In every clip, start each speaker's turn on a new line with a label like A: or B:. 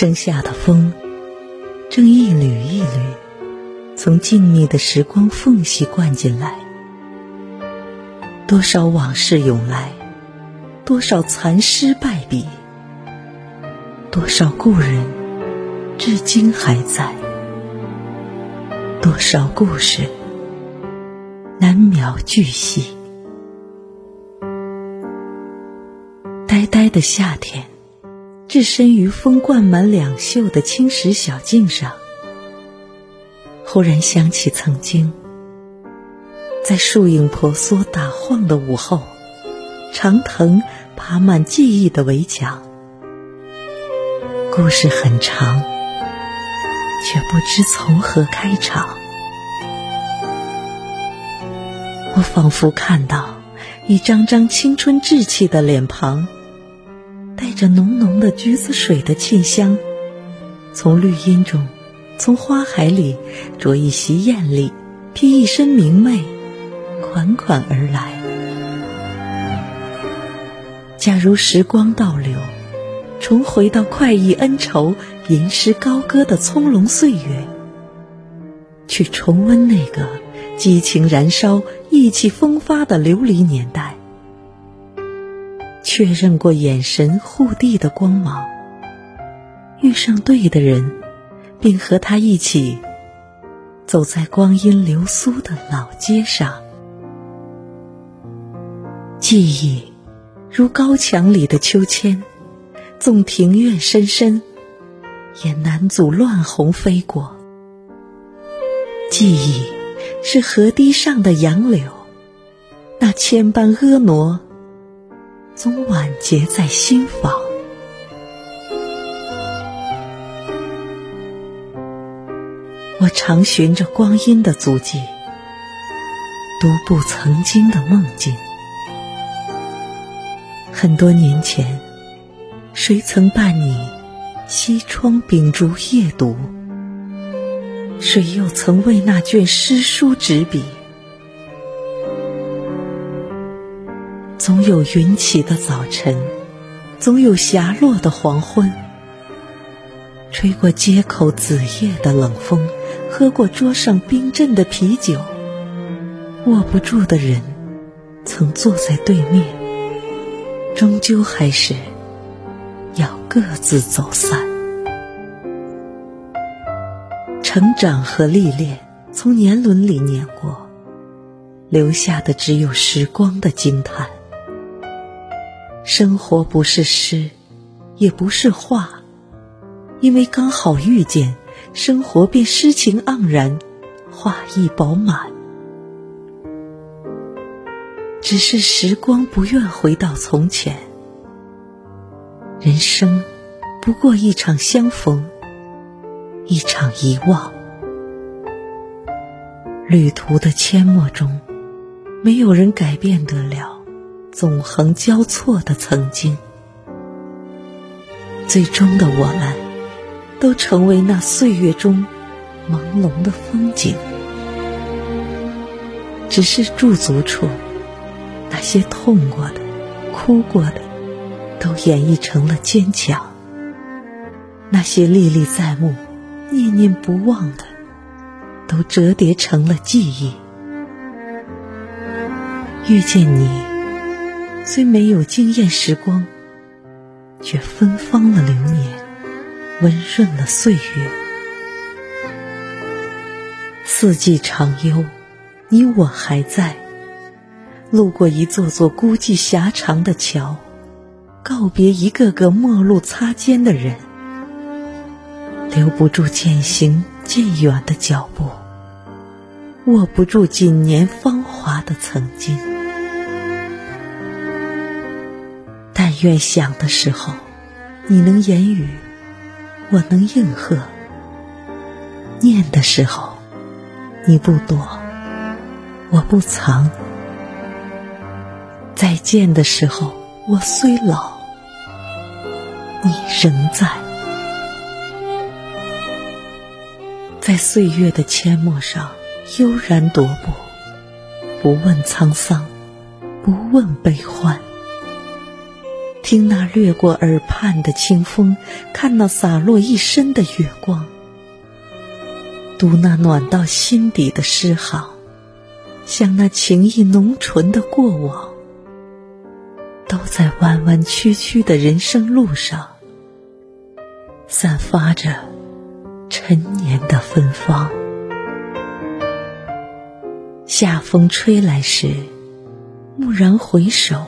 A: 盛夏的风，正一缕一缕从静谧的时光缝隙灌进来。多少往事涌来，多少残诗败笔，多少故人至今还在，多少故事难描巨细。呆呆的夏天。置身于风灌满两袖的青石小径上，忽然想起曾经，在树影婆娑打晃的午后，长藤爬满记忆的围墙。故事很长，却不知从何开场。我仿佛看到一张张青春稚气的脸庞。带着浓浓的橘子水的沁香，从绿荫中，从花海里，着一袭艳丽，披一身明媚，款款而来。假如时光倒流，重回到快意恩仇、吟诗高歌的葱茏岁月，去重温那个激情燃烧、意气风发的琉璃年代。确认过眼神护地的光芒，遇上对的人，并和他一起走在光阴流苏的老街上。记忆如高墙里的秋千，纵庭院深深，也难阻乱红飞过。记忆是河堤上的杨柳，那千般婀娜。总晚结在心房。我常寻着光阴的足迹，独步曾经的梦境。很多年前，谁曾伴你西窗秉烛夜读？谁又曾为那卷诗书执笔？总有云起的早晨，总有霞落的黄昏。吹过街口子夜的冷风，喝过桌上冰镇的啤酒。握不住的人，曾坐在对面，终究还是要各自走散。成长和历练从年轮里碾过，留下的只有时光的惊叹。生活不是诗，也不是画，因为刚好遇见，生活便诗情盎然，画意饱满。只是时光不愿回到从前，人生不过一场相逢，一场遗忘。旅途的阡陌中，没有人改变得了。纵横交错的曾经，最终的我们，都成为那岁月中朦胧的风景。只是驻足处，那些痛过的、哭过的，都演绎成了坚强；那些历历在目、念念不忘的，都折叠成了记忆。遇见你。虽没有惊艳时光，却芬芳了流年，温润了岁月。四季长幽，你我还在。路过一座座孤寂狭长的桥，告别一个个陌路擦肩的人，留不住渐行渐远的脚步，握不住锦年芳华的曾经。愿想的时候，你能言语，我能应和；念的时候，你不躲，我不藏；再见的时候，我虽老，你仍在。在岁月的阡陌上悠然踱步，不问沧桑，不问悲欢。听那掠过耳畔的清风，看那洒落一身的月光，读那暖到心底的诗行，想那情意浓醇的过往，都在弯弯曲曲的人生路上，散发着陈年的芬芳。夏风吹来时，蓦然回首。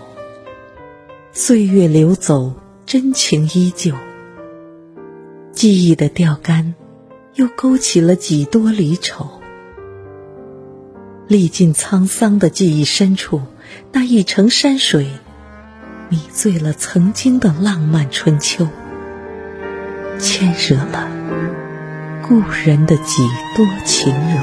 A: 岁月流走，真情依旧。记忆的钓竿，又勾起了几多离愁。历尽沧桑的记忆深处，那一程山水，迷醉了曾经的浪漫春秋，牵惹了故人的几多情柔。